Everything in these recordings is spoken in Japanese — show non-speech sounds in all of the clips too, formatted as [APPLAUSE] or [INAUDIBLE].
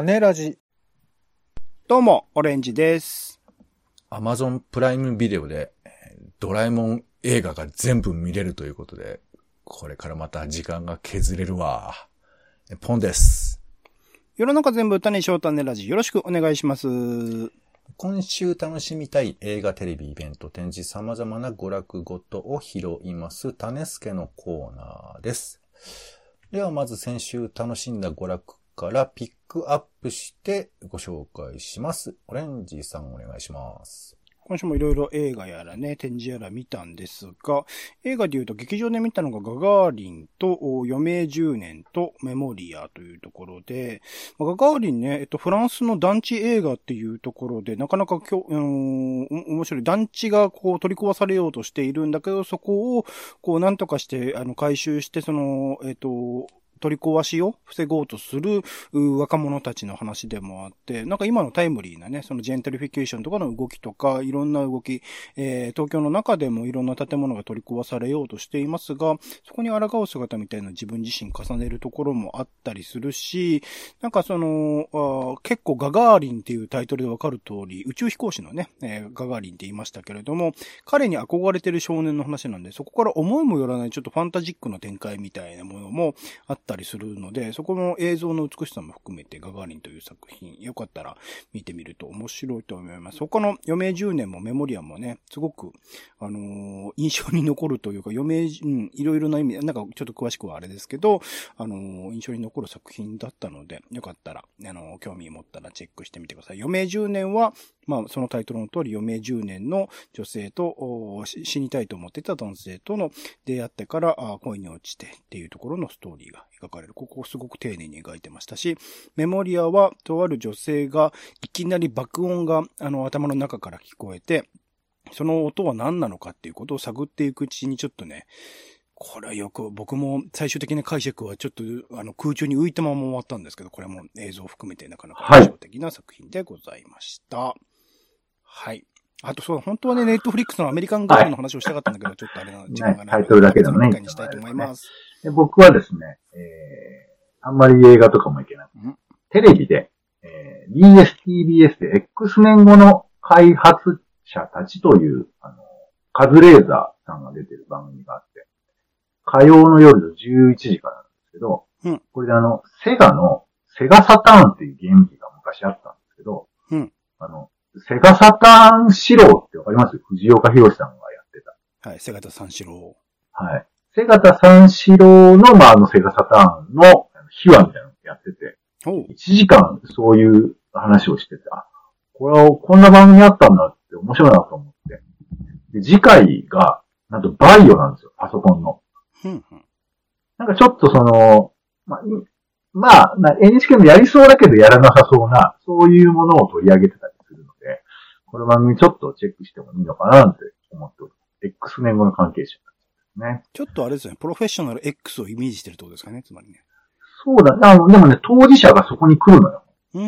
種ラジ。どうも、オレンジです。アマゾンプライムビデオで、えードラえもん映画が全部見れるということで、これからまた時間が削れるわ。えポンです。世の中全部歌にしよう種ラジ。よろしくお願いします。今週楽しみたい映画テレビイベント展示様々な娯楽ごとを拾います、種助のコーナーです。ではまず先週楽しんだ娯楽からピックアップしてご紹介します。オレンジさんお願いします。今週もいろいろ映画やらね、展示やら見たんですが、映画で言うと劇場で見たのがガガーリンと余命10年とメモリアというところで、まあガガーリンね、えっと、フランスの団地映画っていうところで、なかなかきょ、あの面白い。団地がこう取り壊されようとしているんだけど、そこをこうなんとかして、あの、回収して、その、えっと、取り壊しを防ごうとする若者たちの話でもあって、なんか今のタイムリーなね、そのジェントリフィケーションとかの動きとか、いろんな動き、えー東京の中でもいろんな建物が取り壊されようとしていますが、そこに抗う姿みたいな自分自身重ねるところもあったりするし、なんかその、あ結構ガガーリンっていうタイトルでわかる通り、宇宙飛行士のね、えーガガーリンって言いましたけれども、彼に憧れてる少年の話なんで、そこから思いもよらないちょっとファンタジックな展開みたいなものもあったたりするので、そこの映像の美しさも含めてガガーリンという作品、よかったら見てみると面白いと思います。他の余命10年もメモリアもね、すごく、あのー印象に残るというか、余命、うん、いろいろな意味で、なんかちょっと詳しくはあれですけど、あのー印象に残る作品だったので、よかったら、あのー興味持ったらチェックしてみてください。余命10年は、まあ、そのタイトルの通り、余命10年の女性と、死にたいと思ってた男性との出会ってからあ恋に落ちてっていうところのストーリーが描かれる。ここをすごく丁寧に描いてましたし、メモリアは、とある女性が、いきなり爆音が、あの、頭の中から聞こえて、その音は何なのかっていうことを探っていくうちにちょっとね、これはよく、僕も最終的な解釈はちょっと、あの、空中に浮いたまま終わったんですけど、これも映像を含めてなかなかはい印象的な作品でございました。はい。あとそう、本当はね、ネットフリックスのアメリカンガールの話をしたかったんだけど、ちょっとあれな、時間がないのタイトルだけでもねにしたいと思います。で僕はですね、えー、あんまり映画とかもいけなくて。うん、テレビで、えー、BSTBS で X 年後の開発者たちという、あの、カズレーザーさんが出てる番組があって、火曜の夜の11時からなんですけど、うん。これであの、セガの、セガサターンっていうゲーム機が昔あったんですけど、うん。あの、セガサターン仕様ってわかります？藤岡弘さんがやってた。はい、瀬形三四郎。はい。セガタ三四郎の、まあ、あの、セガサターンの秘話みたいなのをやってて、おう1時間そういう話をしてて、あ、これはこんな番組あったんだって面白いなと思って。で、次回が、なんとバイオなんですよ、パソコンの。なんかちょっとその、まあ、いまあ、な NHK もやりそうだけどやらなさそうな、そういうものを取り上げてたりするので、この番組ちょっとチェックしてもいいのかなって思っております。X 年後の関係者ね。ちょっとあれですね、プロフェッショナル X をイメージしてるってことですかね、つまりね。そうだね。あの、でもね、当事者がそこに来るのよ。うー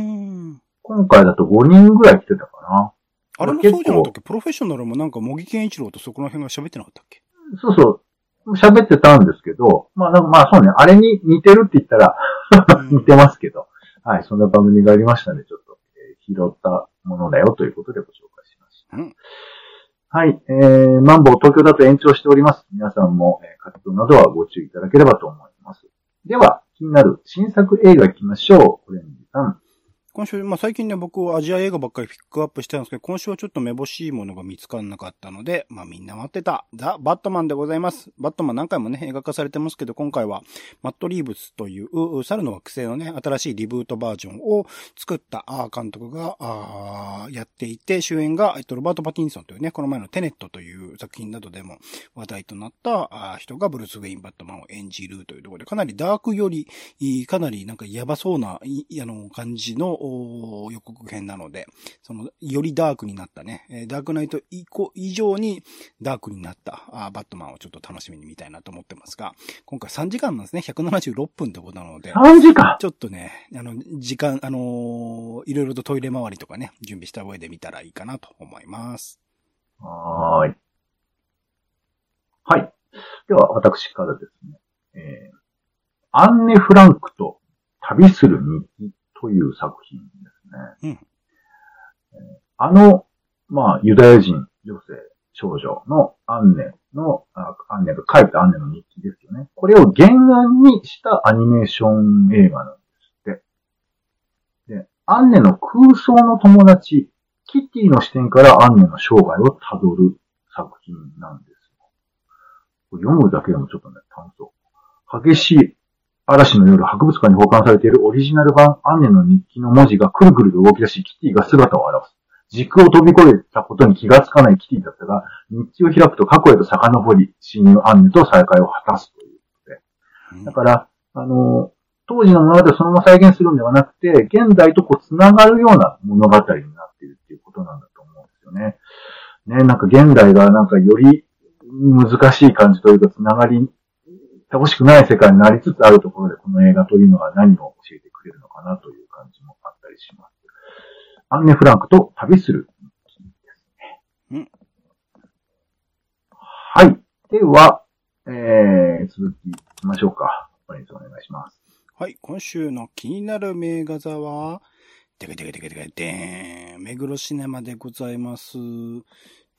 ん。今回だと5人ぐらい来てたかな。あれもそうじゃなかったっけ？プロフェッショナルもなんか、茂木健一郎とそこの辺が喋ってなかったっけ？そうそう。喋ってたんですけど、まあ、まあそうね、あれに似てるって言ったらうん [LAUGHS] 似てますけど、はい、そんな番組がありましたんで、ちょっと、えー拾ったものだよということでご紹介しました。うんはい、えー、マンボウ東京だと延長しております。皆さんも、えー活動などはご注意いただければと思います。では、気になる新作映画行きましょう。オレンジさん。今週、まあ最近ね、僕はアジア映画ばっかりピックアップしてたんですけど、今週はちょっとめぼしいものが見つからなかったので、まあみんな待ってた、ザ・バットマンでございます。バットマン何回もね、映画化されてますけど、今回は、マット・リーブスという、猿の惑星のね、新しいリブートバージョンを作ったあ監督が、あやっていて、主演が、えっと、ロバート・パティンソンというね、この前のテネットという作品などでも話題となったあ人がブルース・ウェイン・バットマンを演じるというところで、かなりダークより、かなりなんかやばそうな、あの、感じのお予告編なので、その、よりダークになったね、えーダークナイト以降以上にダークになったあーバットマンをちょっと楽しみに見たいなと思ってますが、今回3時間なんですね。176分ってことなので、3時間？ちょっとね、あの、時間、あのーいろいろとトイレ周りとかね、準備した上で見たらいいかなと思います。はーい。はい。では、私からですね。えー、アンネ・フランクと旅する日記という作品ですね。うんあの、まあ、ユダヤ人女性、少女のアンネの、あアンネが書いたアンネの日記ですよね。これを原案にしたアニメーション映画なんですって。で、アンネの空想の友達、キティの視点からアンネの生涯をたどる作品なんですよ。これ読むだけでもちょっとね、楽しそう。激しい嵐の夜博物館に保管されているオリジナル版アンネの日記の文字がくるくると動き出し、キティが姿を現す。時空を飛び越えたことに気がつかないキティだったが、日記を開くと過去へと遡り、親友アンネと再会を果たすということで。うんだから、あの、当時のものでそのまま再現するんではなくて、現代とこう繋がるような物語になっているっていうことなんだと思うんですよね。ね、なんか現代がなんかより難しい感じというか、繋がりてほしくない世界になりつつあるところで、この映画というのが何を教えてくれるのかなという感じもあったりします。アンネ・フランクと旅する日記ですね。うんはい。では、えー、続き行きましょうか。お願いします。はい、今週の気になる名画座は、てけてけてけてけでーん、目黒シネマでございます。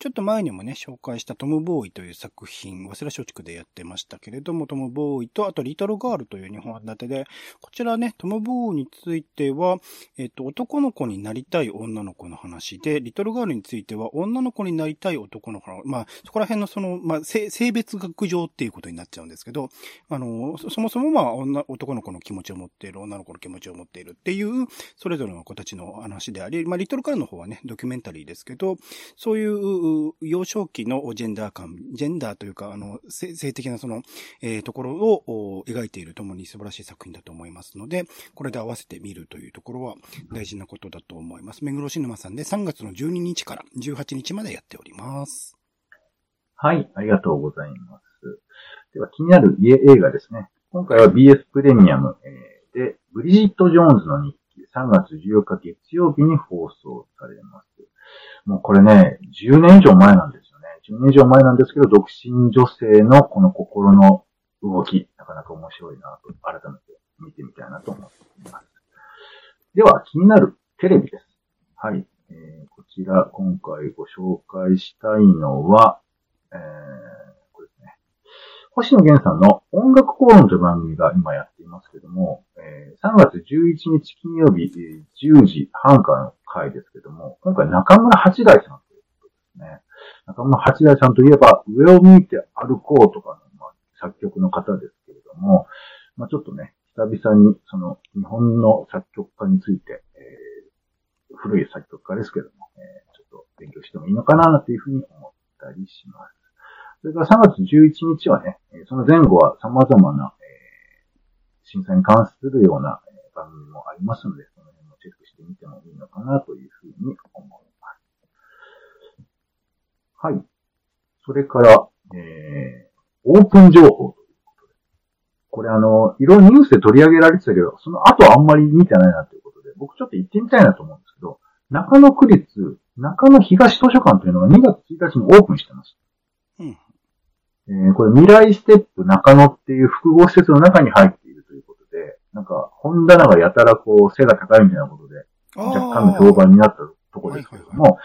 ちょっと前にもね、紹介したトム・ボーイという作品、早稲田松竹でやってましたけれども、トム・ボーイと、あとリトル・ガールという日本立てで、こちらね、トム・ボーイについては、えっと、男の子になりたい女の子の話で、リトル・ガールについては、女の子になりたい男の子の、まあ、そこら辺のその、まあ、性別学上っていうことになっちゃうんですけど、あの、そもそもまあ、女、男の子の気持ちを持っている、女の子の気持ちを持っているっていう、それぞれの子たちの話であり、まあ、リトル・ガールの方はね、ドキュメンタリーですけど、そういう、う幼少期のジェンダー感、ジェンダーというか、あの、性性的なその、えーところをお描いているともに素晴らしい作品だと思いますので、これで合わせて見るというところは大事なことだと思います。目黒シネマさんで3月の12日から18日までやっております。はい、ありがとうございます。では、気になる家映画ですね。今回は BS プレミアムえで、ブリジット・ジョーンズの日記、3月14日月曜日に放送されます。もうこれね、10年以上前なんですよね。10年以上前なんですけど、独身女性のこの心の動き、なかなか面白いなと、改めて見てみたいなと思っています。では、気になるテレビです。はい。えーこちら、今回ご紹介したいのは、星野源さんの音楽コーンという番組が今やっていますけども、えー3月11日金曜日、10時半からの回ですけども、今回中村八大さんということですね。中村八大さんといえば、上を向いて歩こうとかの、まあ、作曲の方ですけれども、まあ、ちょっとね、久々にその日本の作曲家について、えー古い作曲家ですけども、えーちょっと勉強してもいいのかなというふうに思ったりします。それから3月11日はね、その前後は様々な、えー震災に関するような、番組もありますので、その辺もチェックしてみてもいいのかなというふうに思います。はい。それから、えー、オープン情報ということで。これあの、いろいろニュースで取り上げられてたけど、その後あんまり見てないなということで、僕ちょっと行ってみたいなと思うんですけど、中野区立、中野東図書館というのが2月1日にオープンしてます。うんえーこれ未来ステップ中野っていう複合施設の中に入っているということで、なんか本棚がやたらこう背が高いみたいなことで、若干の評判になったところですけれども、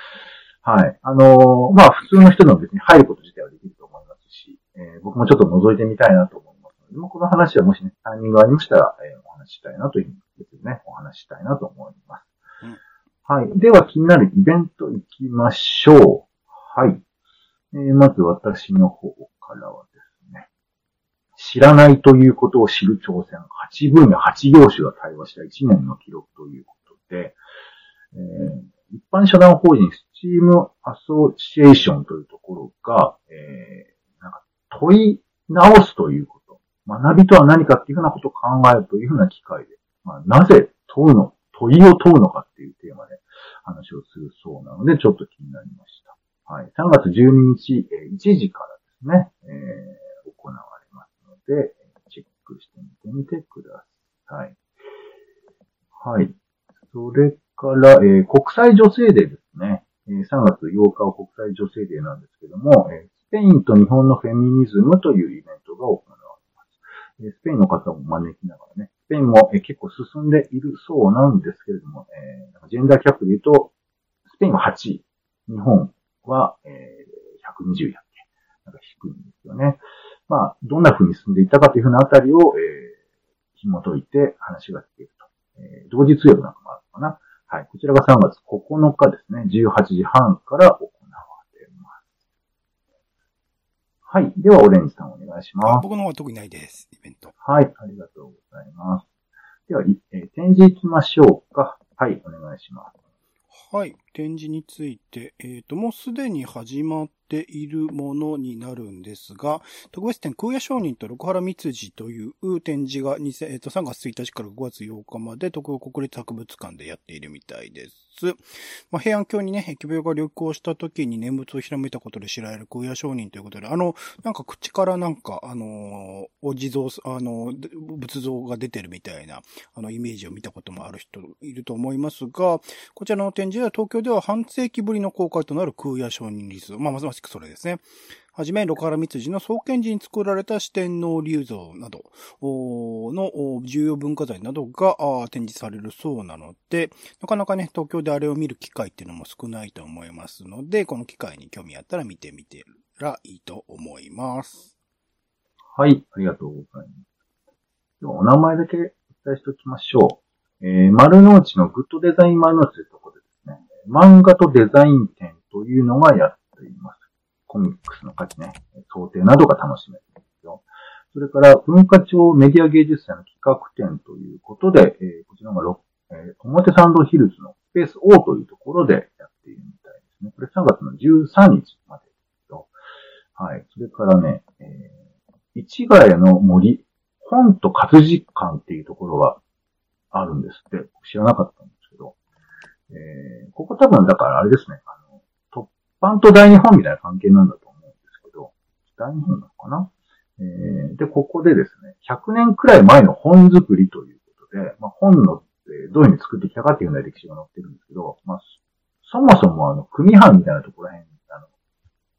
はい。あのーまあ、普通の人でも別に入ること自体はできると思いますし、えー僕もちょっと覗いてみたいなと思いますので、まあこの話はもしね、タイミングがありましたら、えーお話ししたいなというふうに、ですね、お話ししたいなと思います。はい。では、気になるイベント行きましょう。はい。えーまず私の方からはですね、知らないということを知る挑戦、8分野8業種が対話した1年の記録ということで、えー一般社団法人スチームアソシエーションというところが、えーなんか問い直すということ、学びとは何かっていうふうなことを考えるというふうな機会で、まあ、なぜ問うの、問いを問うのかっていうテーマで話をするそうなので、ちょっと気になりました。はい。3月12日、えー1時からですね、えー行われますので、チェックしてみてみてください。はい。それから、えー国際女性デーですね。え3月8日は国際女性デーなんですけども、えスペインと日本のフェミニズムというイベントが行われます。えスペインの方を招きながらね、スペインもえ結構進んでいるそうなんですけれども、えー、ジェンダーギャップで言うと、スペインは8位、日本は、えー、120位だなんか低いんですよね。まあ、どんな風に進んでいったかというふうなあたりを、えー、紐解いて話が聞けると。えー、同日曜日なんかもあるのかな。はい。こちらが3月9日ですね。18時半から行われます。はい。では、オレンジさんお願いします。僕の方は特にないです。イベント。はい。ありがとうございます。では、えー、展示行きましょうか。はい。お願いします。はい。展示について、えっ、ー、と、もうすでに始まっているものになるんですが、特別展空也商人と六原密次という展示がえー、と3月1日から5月8日まで東京国立博物館でやっているみたいです。。まあ、平安京にね、疫病が流行した時に念仏をひらめいたことで知られる空也上人ということで、あの、なんか口からなんか、あの、お地蔵、あの、仏像が出てるみたいな、あの、イメージを見たこともある人いると思いますが、こちらの展示では東京では半世紀ぶりの公開となる空也上人リスまあ、まさしくそれですね。はじめ、六原密次の創建時に作られた四天王流像などの重要文化財などが展示されるそうなので、なかなかね、東京であれを見る機会っていうのも少ないと思いますので、この機会に興味あったら見てみてらいいと思います。はい、ありがとうございます。お名前だけお伝えしておきましょう。えー、丸の内のグッドデザイン丸の内というところ、漫画とデザイン展というのがやっています。コミックスの価値ね、想定などが楽しめるんですよ。それから、文化庁メディア芸術祭の企画展ということで、えー、こちらが、えー、表参道ヒルズのスペース O というところでやっているみたいですね。これ3月の13日までですよ。はい。それからね、えー、市ヶ谷の森、本と活字館っていうところがあるんですって。知らなかったんです。えー、ここ多分だからあれですね。あの、突版と大日本みたいな関係なんだと思うんですけど、大日本なのかな？えー、で、ここでですね、100年くらい前の本作りということで、まあ、本の、えどういうふうに作ってきたかっていうような歴史が載ってるんですけど、まあ、そもそもあの、組版みたいなところら辺、あの、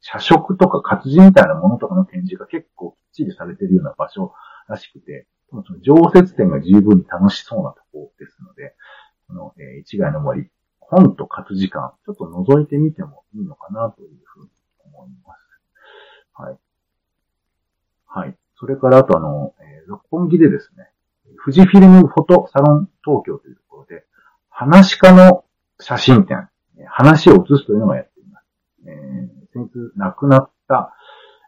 社食とか活字みたいなものとかの展示が結構きっちりされてるような場所らしくて、その常設展が十分に楽しそうなところですので、この、えー、一概の森、本と活時間、ちょっと覗いてみてもいいのかなというふうに思います。はい。はい。それからあとあの、えー、六本木でですね、富士フィルムフォトサロン東京というところで、話し家の写真展、話を写すというのをやっています。えー、先日亡くなった、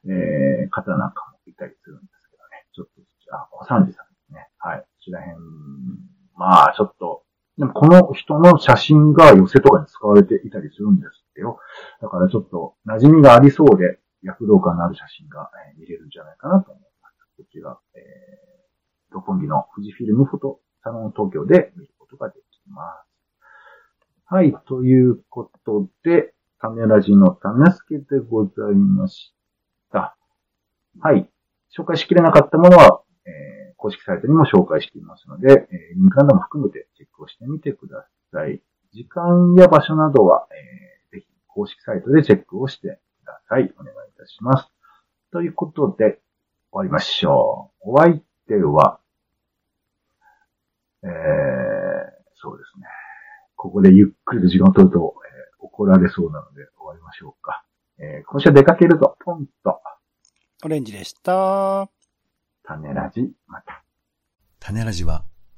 えー、方なんかもいたりするんですけどね。ちょっと、あ、小三治さんですね。はい。こちら辺、まあ、ちょっと、でもこの人の写真が寄せとかに使われていたりするんですってよ。だからちょっと馴染みがありそうで躍動感のある写真が見れるんじゃないかなと思います。こちら、えー、六本木の富士フィルムフォトサロン東京で見ることができます。はい、ということで、種ラジの種助でございました。はい。紹介しきれなかったものは、えー公式サイトにも紹介していますので、えー、リンクなども含めてクをしてみてください。時間や場所などは、えー、ぜひ公式サイトでチェックをしてください。お願いいたします。ということで、終わりましょう。お相手は、えー、そうですね。ここでゆっくりと時間を取ると、えー、怒られそうなので終わりましょうか。えー、今週は出かけると、ポンと。オレンジでした。種ラジ、また。種ラジは、